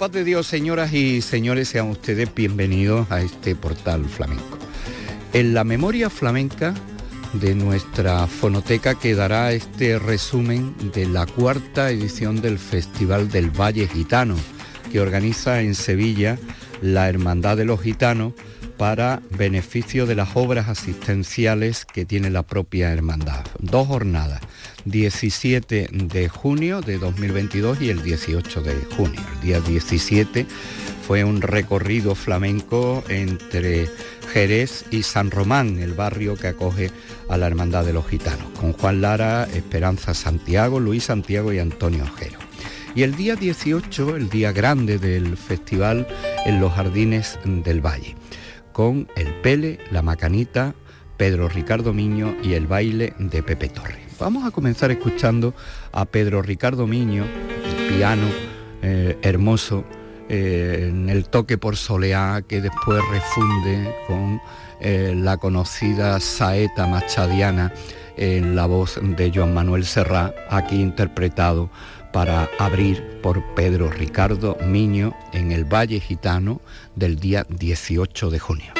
paz de Dios, señoras y señores, sean ustedes bienvenidos a este portal flamenco. En la memoria flamenca de nuestra fonoteca quedará este resumen de la cuarta edición del Festival del Valle Gitano, que organiza en Sevilla la Hermandad de los Gitanos para beneficio de las obras asistenciales que tiene la propia hermandad. Dos jornadas, 17 de junio de 2022 y el 18 de junio. El día 17 fue un recorrido flamenco entre Jerez y San Román, el barrio que acoge a la Hermandad de los Gitanos, con Juan Lara, Esperanza Santiago, Luis Santiago y Antonio Ojero. Y el día 18, el día grande del festival en los Jardines del Valle, con el Pele, la Macanita, Pedro Ricardo Miño y el baile de Pepe Torre. Vamos a comenzar escuchando a Pedro Ricardo Miño, el piano eh, hermoso, eh, en el toque por soleá que después refunde con eh, la conocida saeta machadiana en la voz de Joan Manuel Serrá, aquí interpretado para abrir por Pedro Ricardo Miño en el Valle Gitano del día 18 de junio.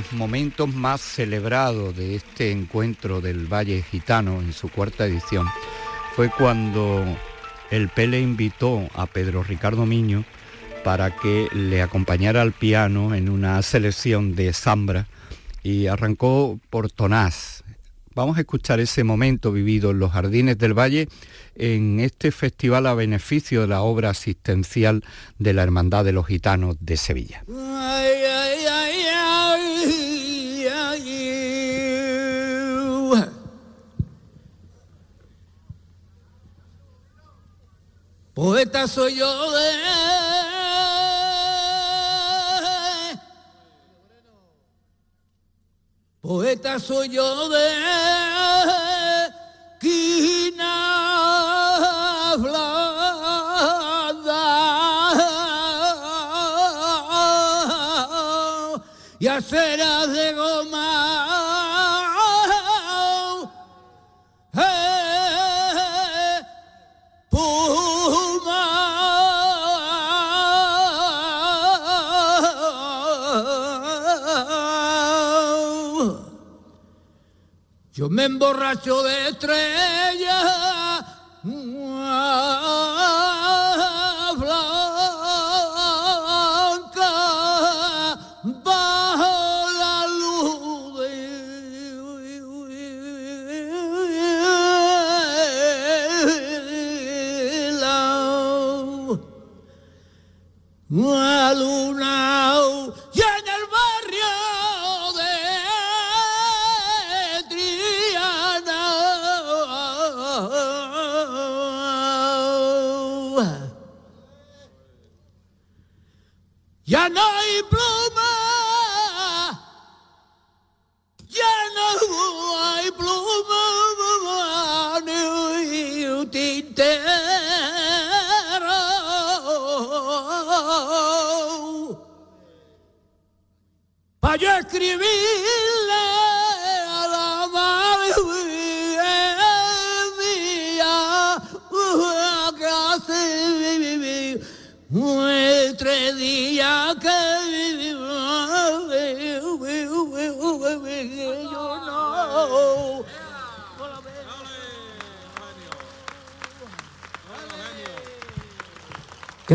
Los momentos más celebrados de este encuentro del Valle Gitano en su cuarta edición fue cuando el Pele invitó a Pedro Ricardo Miño para que le acompañara al piano en una selección de Zambra y arrancó por Tonás. Vamos a escuchar ese momento vivido en los Jardines del Valle en este festival a beneficio de la obra asistencial de la Hermandad de los Gitanos de Sevilla. Poeta soy yo de Poeta soy yo de Yo me emborracho de estrellas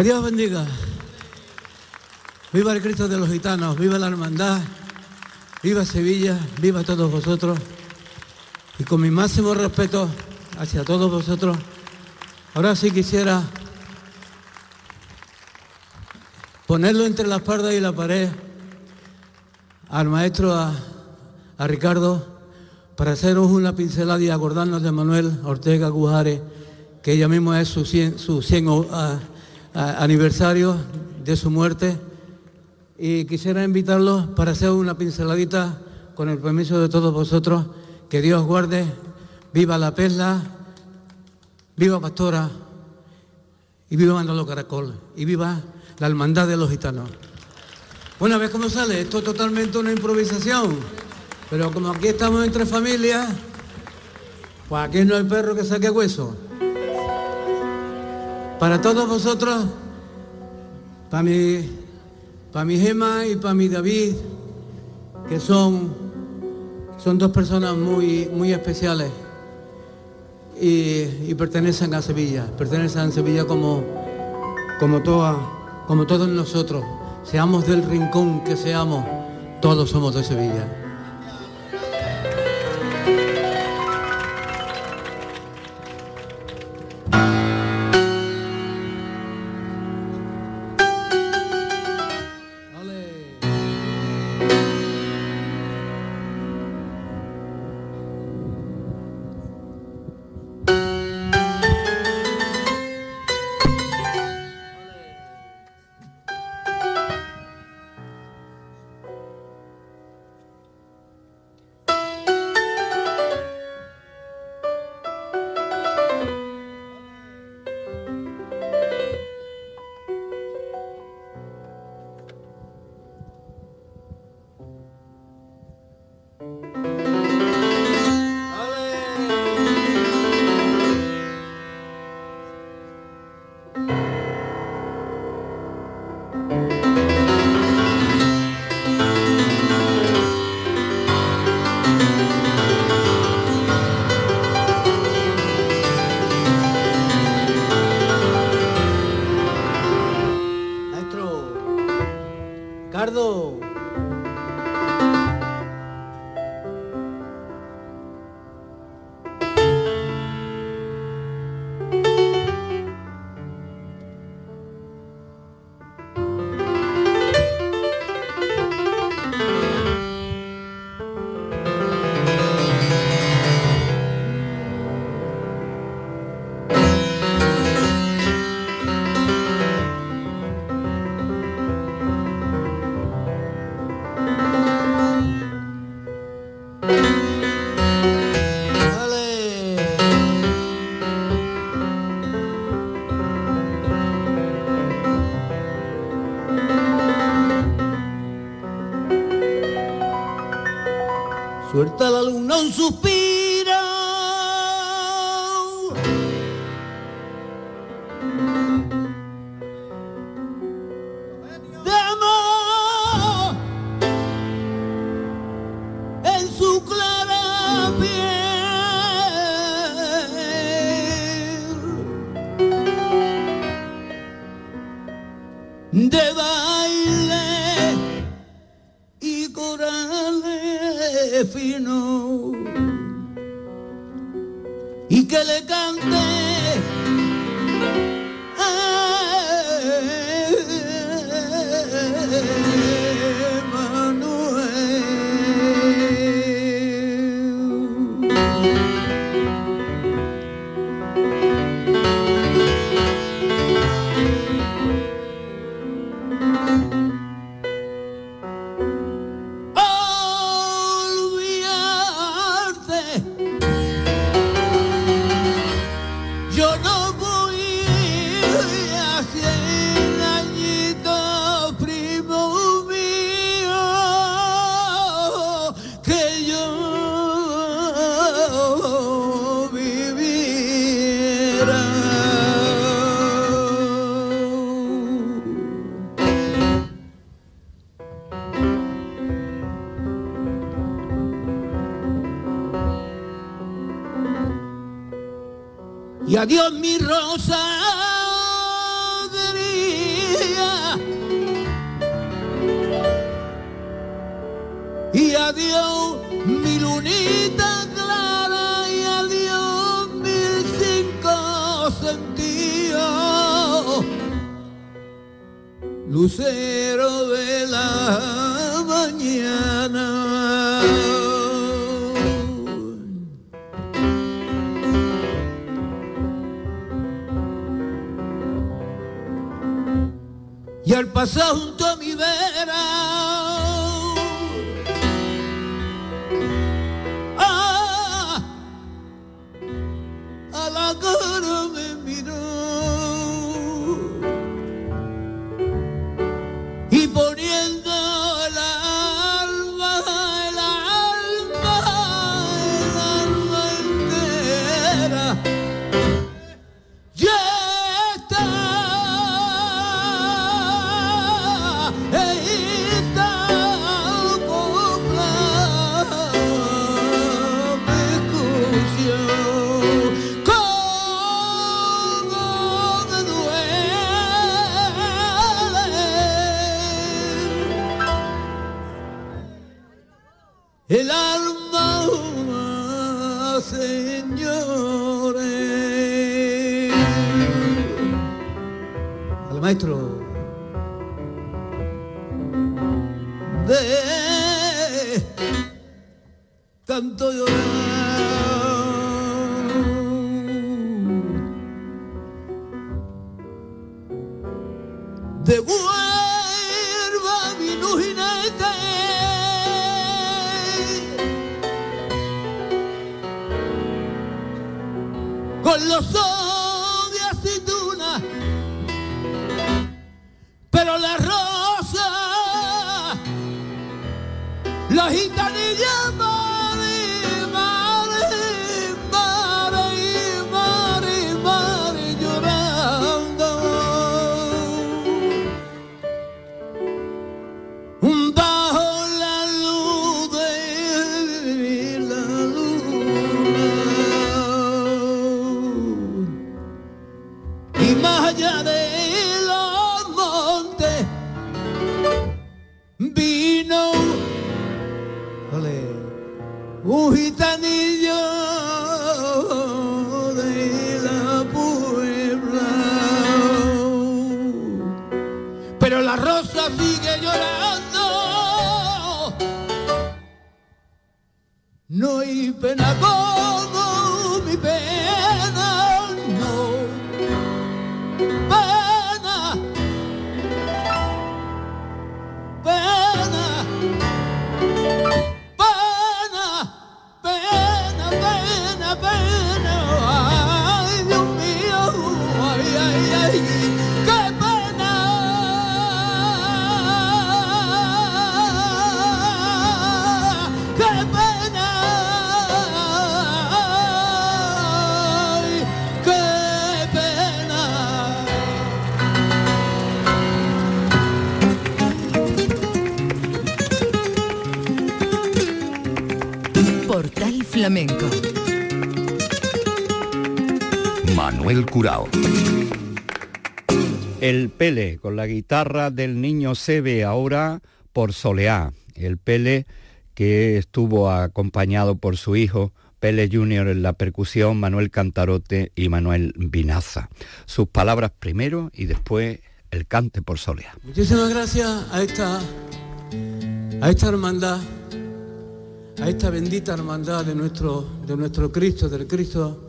Dios bendiga Viva el Cristo de los gitanos, viva la hermandad, viva Sevilla, viva todos vosotros. Y con mi máximo respeto hacia todos vosotros, ahora sí quisiera ponerlo entre la espalda y la pared al maestro, a, a Ricardo, para haceros una pincelada y acordarnos de Manuel Ortega Gujares, que ella misma es su 100, su 100 o- a- a- aniversario de su muerte y quisiera invitarlos para hacer una pinceladita con el permiso de todos vosotros. Que Dios guarde, viva la perla, viva Pastora y viva Manolo Caracol y viva la hermandad de los gitanos. Una vez como sale, esto es totalmente una improvisación, pero como aquí estamos entre familias, pues aquí no hay perro que saque hueso. Para todos vosotros, para mi para mi Gema y para mi David, que son, son dos personas muy, muy especiales y, pertenecen a Sevilla, pertenecen a Sevilla como, como, toda, como todos nosotros, seamos del rincón que seamos, todos somos de Sevilla. Suelta la luna un suspiro. Eh, adiós mi rosa Pele con la guitarra del niño Sebe ahora por Soleá. El Pele que estuvo acompañado por su hijo Pele Junior en la percusión, Manuel Cantarote y Manuel Vinaza. Sus palabras primero y después el cante por Soleá. Muchísimas gracias a esta, a esta hermandad, a esta bendita hermandad de nuestro, de nuestro Cristo, del Cristo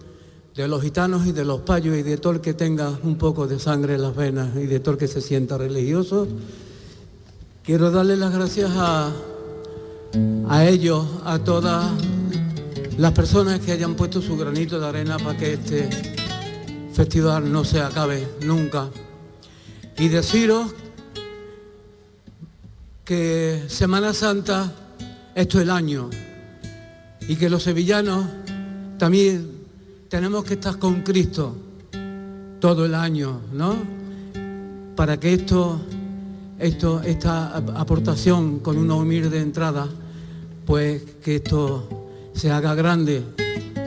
de los gitanos y de los payos y de todo el que tenga un poco de sangre en las venas y de todo el que se sienta religioso. Quiero darle las gracias a, a ellos, a todas las personas que hayan puesto su granito de arena para que este festival no se acabe nunca. Y deciros que Semana Santa, esto es el año, y que los sevillanos también tenemos que estar con Cristo todo el año, ¿no? Para que esto, esto, esta aportación con una humilde entrada, pues que esto se haga grande,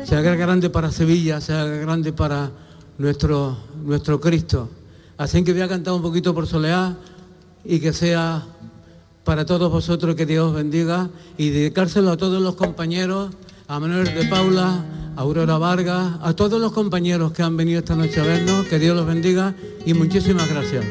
se haga grande para Sevilla, se haga grande para nuestro, nuestro Cristo. Así que voy a cantar un poquito por Soleá y que sea para todos vosotros que Dios bendiga y dedicárselo a todos los compañeros, a Manuel de Paula, Aurora Vargas, a todos los compañeros que han venido esta noche a vernos, que Dios los bendiga y muchísimas gracias.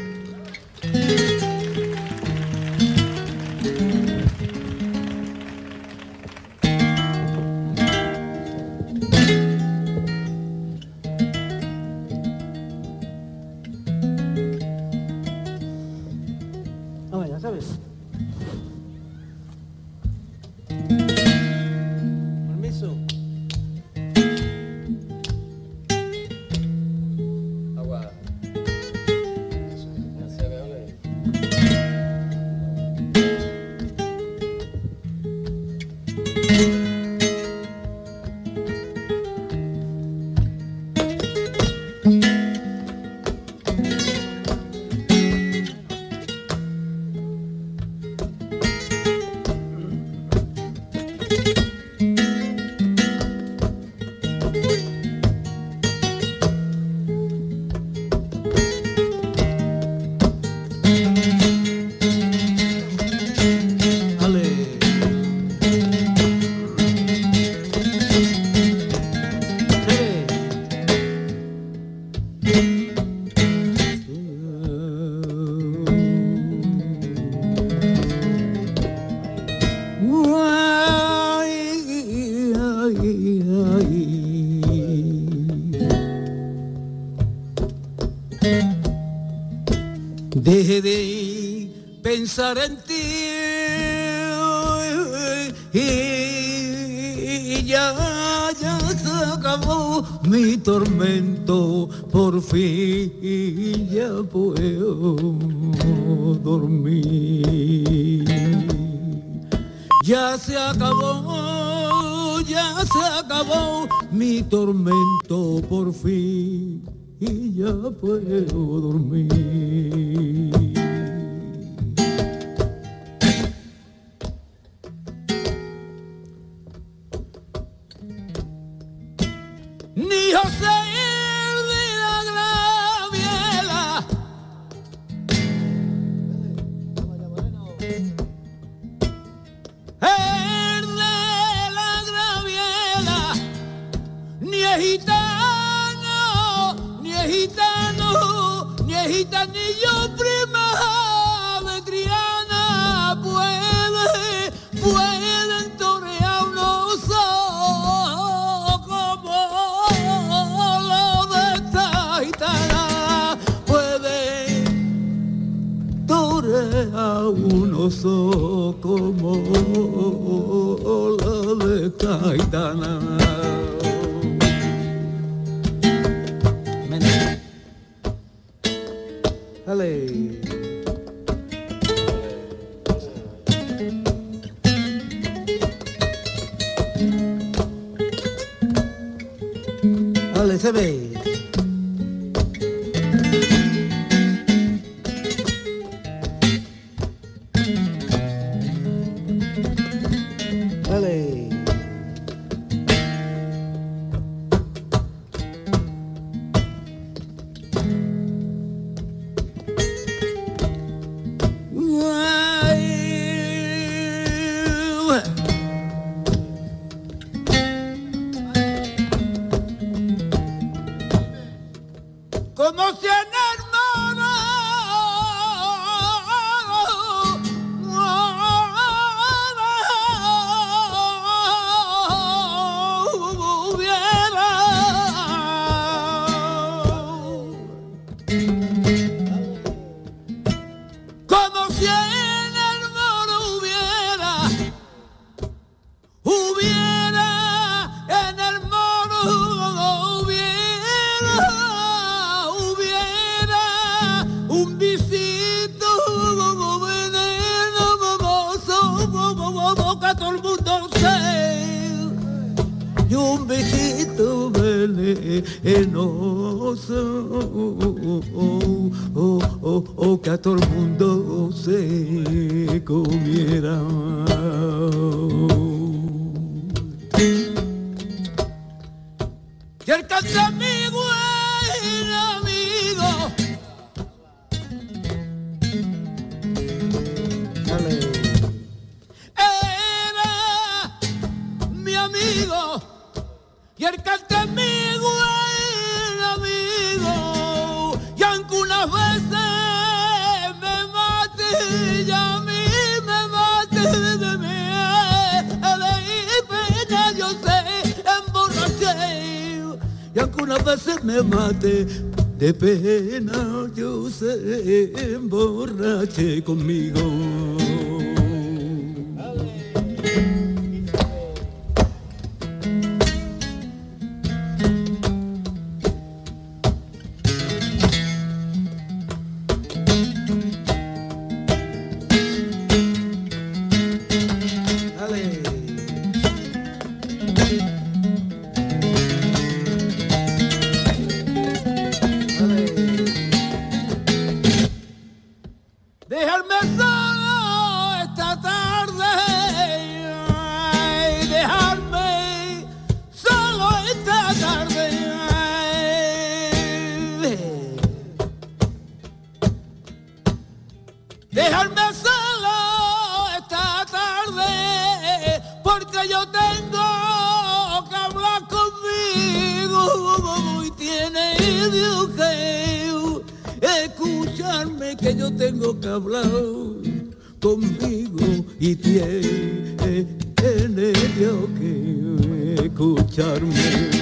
Gitanillo prima vetriana, puede, pueden torearnos oh, como lo de esta gitana, puede torearnos oh, como lo de esta gitana. se ve. que yo tengo que hablar conmigo y tiene Dios que escucharme.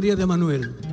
De Manuel.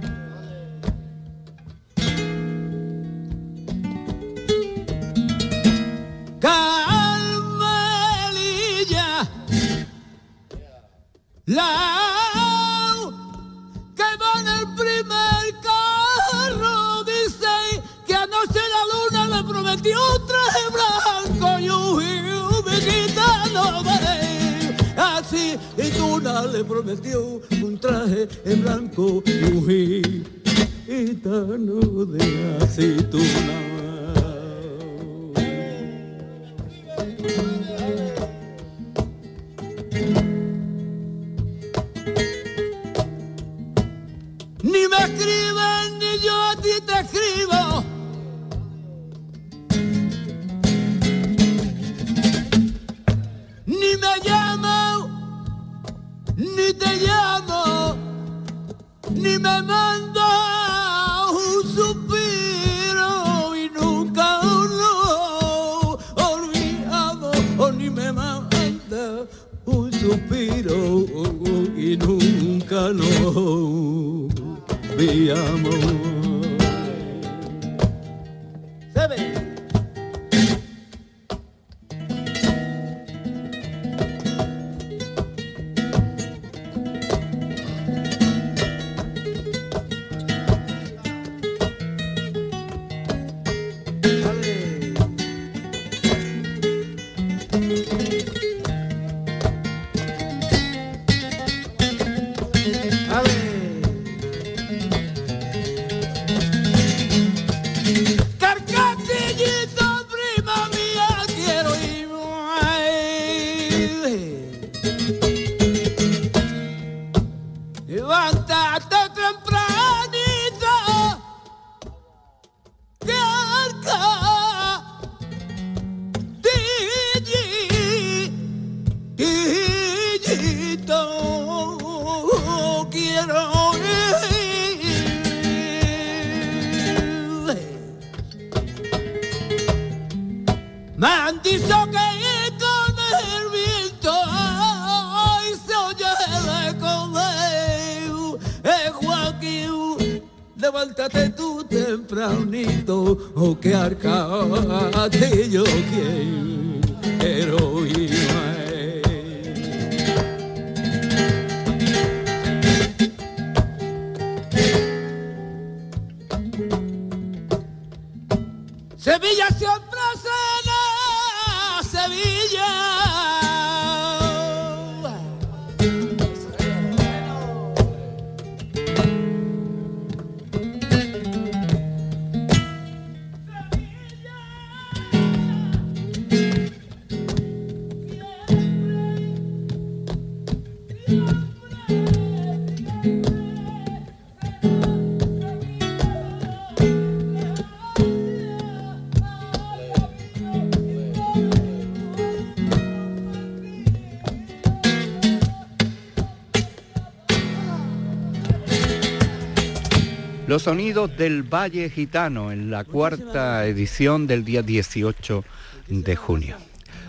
Los sonidos del Valle Gitano en la cuarta edición del día 18 de junio.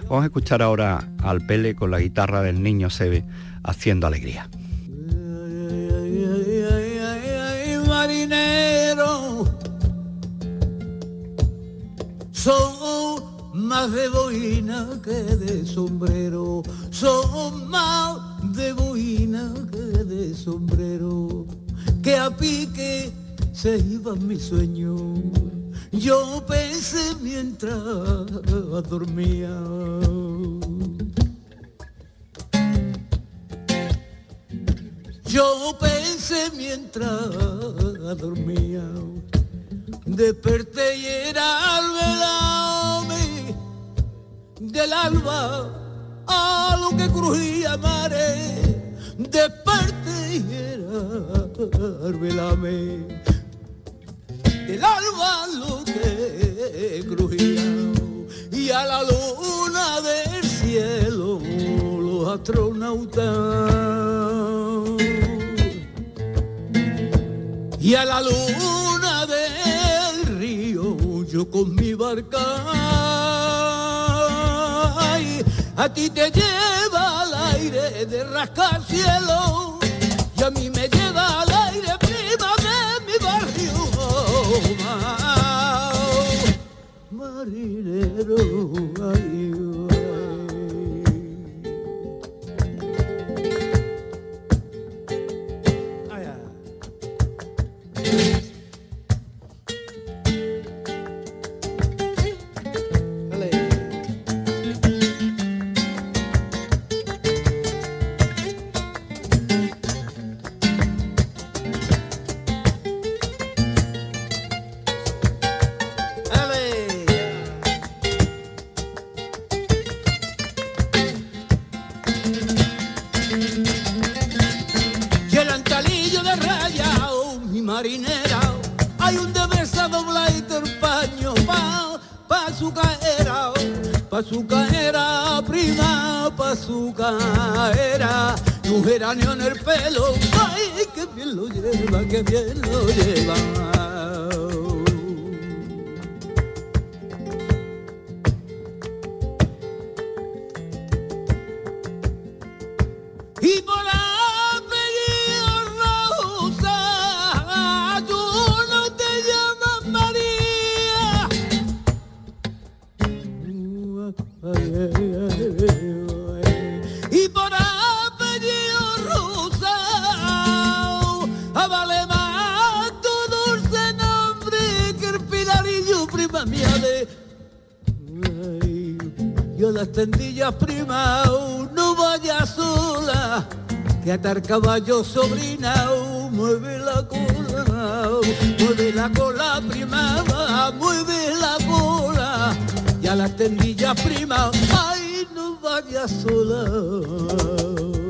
Vamos a escuchar ahora al Pele con la guitarra del niño Sebe haciendo alegría. Marinero, son más de boina que de sombrero, son más de boina que de sombrero, que a pique se iba mi sueño. Yo pensé mientras dormía. Yo pensé mientras dormía. Desperté y era al velame del alba a lo que crujía mare. Desperté y era al velame el alba lo que crujía y a la luna del cielo los astronautas y a la luna del río yo con mi barca a ti te lleva al aire de rascar cielo y a mí me lleva al aire prima de mi barrio marinero, en el pelo, ay, atar caballo sobrina, mueve la cola, mueve la cola prima, mueve la cola, y a las tendillas prima, ay no vaya sola.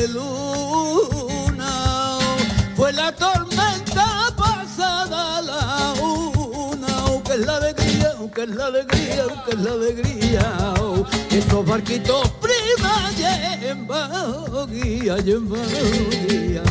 que es la alegría que es la alegría. Estos barquitos prima llevan guía llevan guía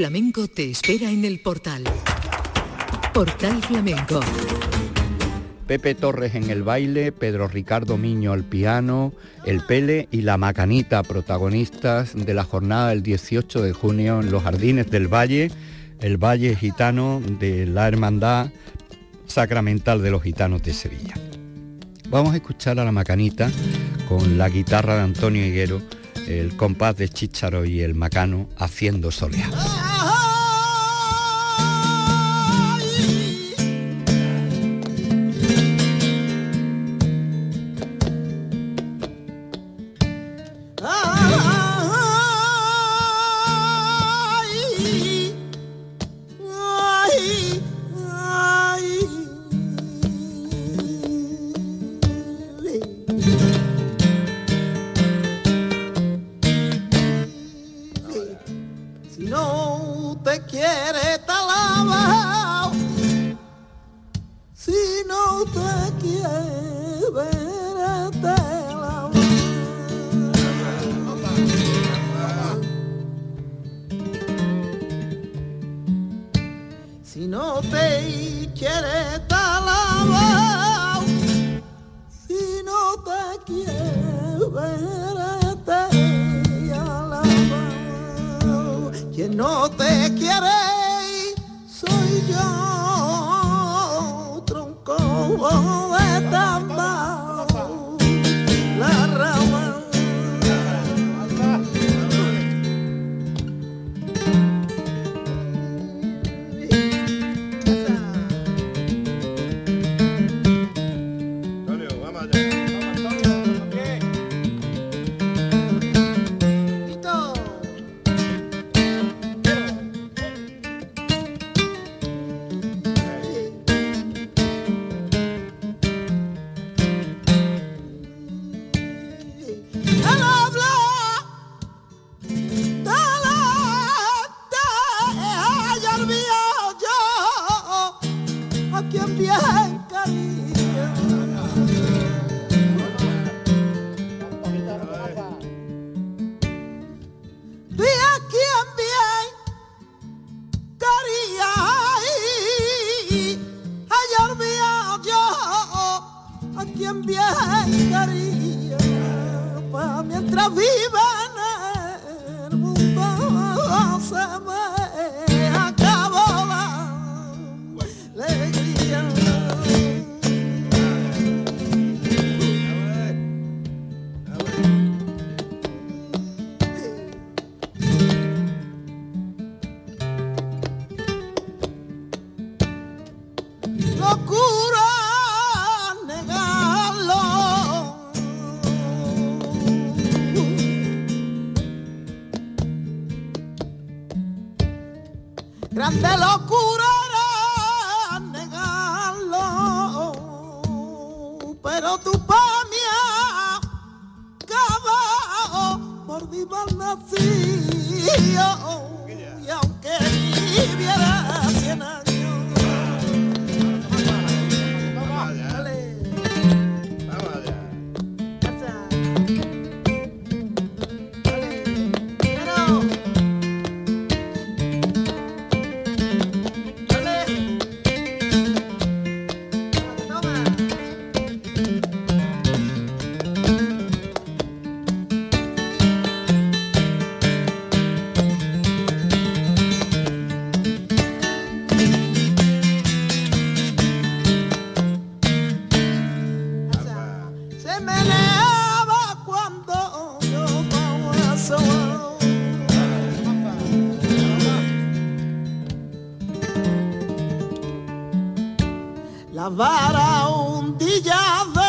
flamenco te espera en el portal. Portal Flamenco. Pepe Torres en el baile, Pedro Ricardo Miño al piano, el Pele y la Macanita, protagonistas de la jornada del 18 de junio en los Jardines del Valle, el Valle Gitano de la Hermandad Sacramental de los Gitanos de Sevilla. Vamos a escuchar a la Macanita con la guitarra de Antonio Higuero el compás de Chicharo y el Macano haciendo soleá. viva. la vara ondillada.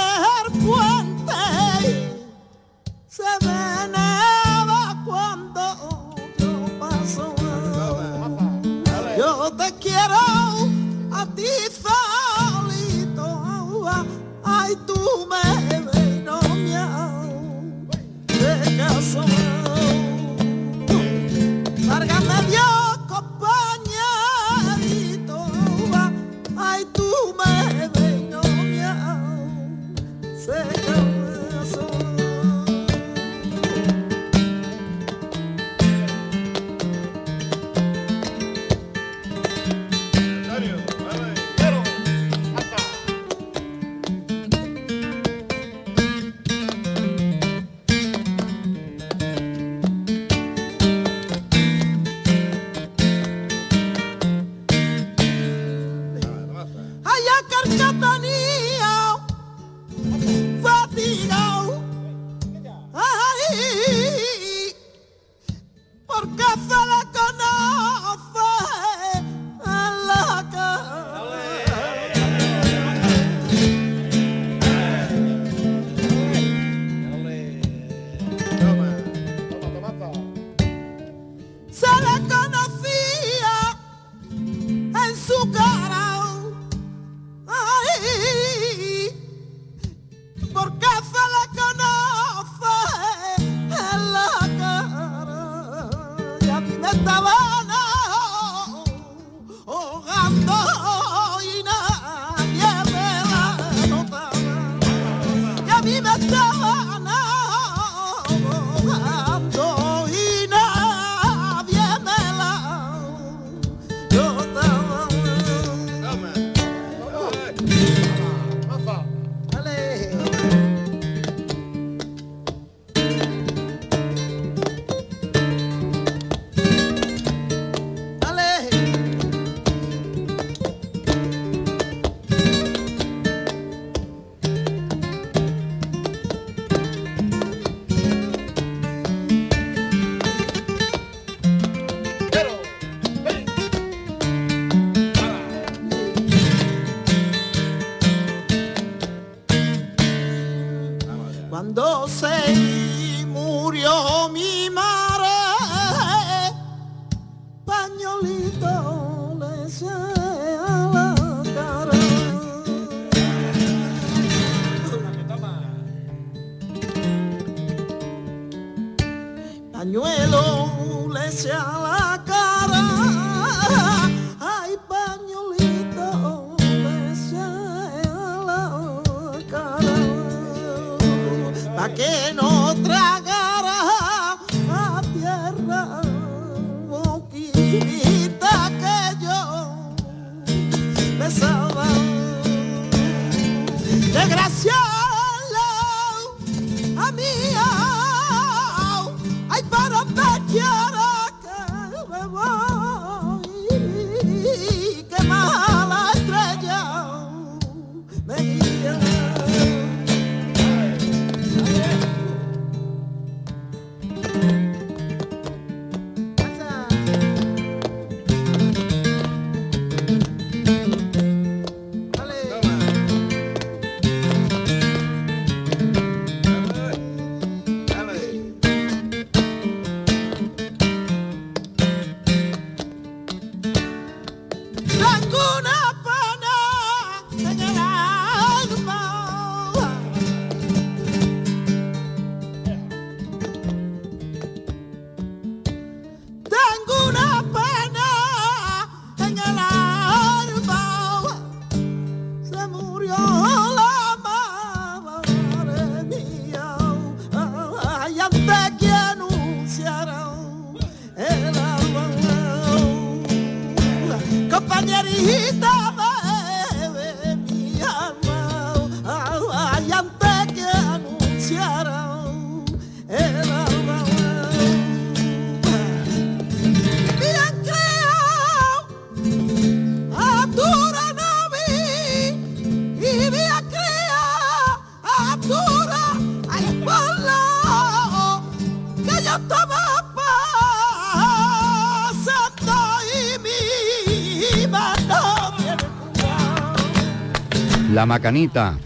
La Macanita,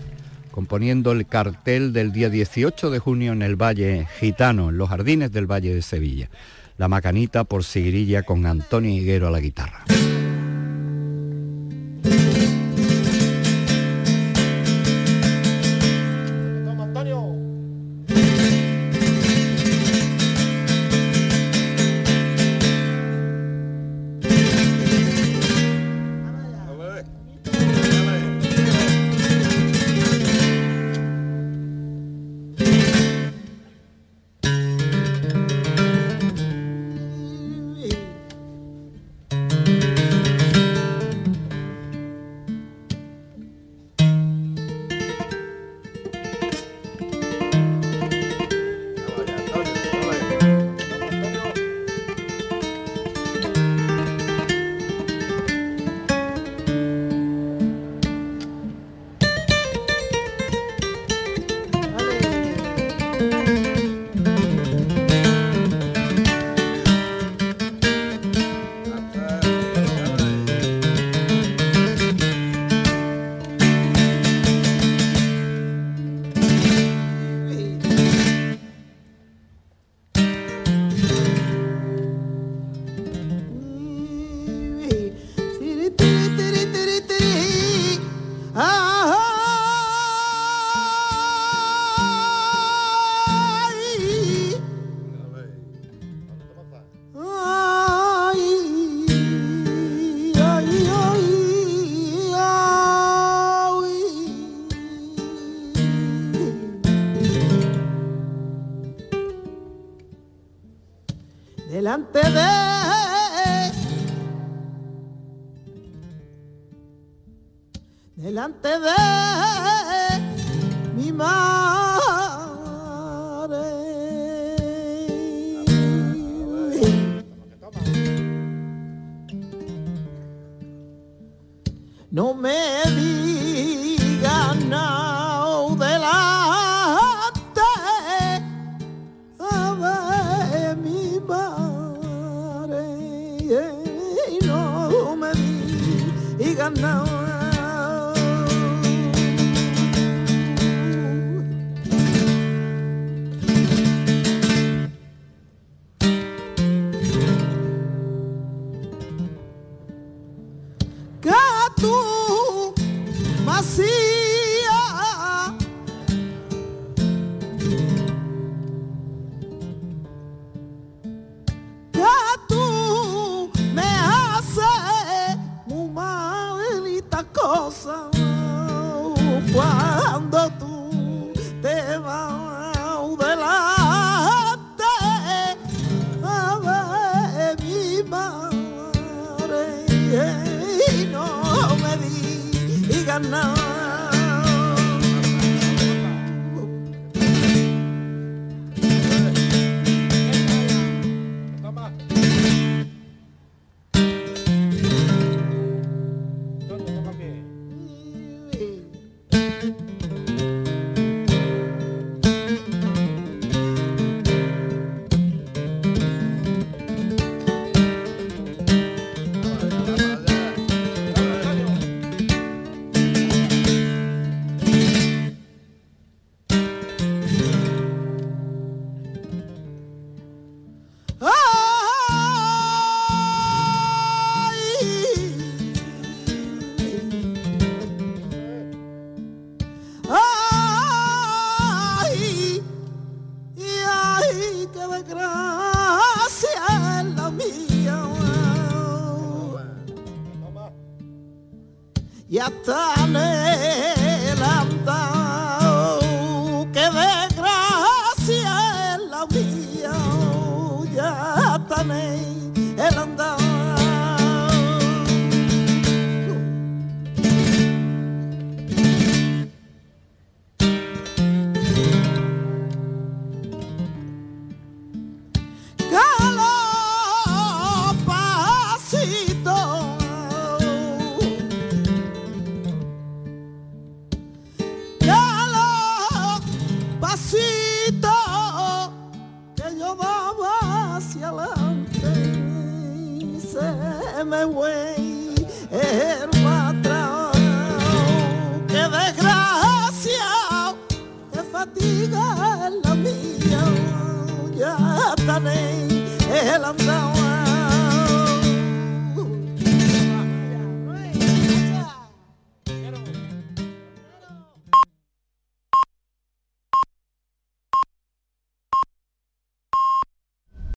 componiendo el cartel del día 18 de junio en el Valle Gitano, en los jardines del Valle de Sevilla. La Macanita por Seguirilla con Antonio Higuero a la guitarra. delante de mi madre. No me digan nada delante de mi madre. No me digan nada.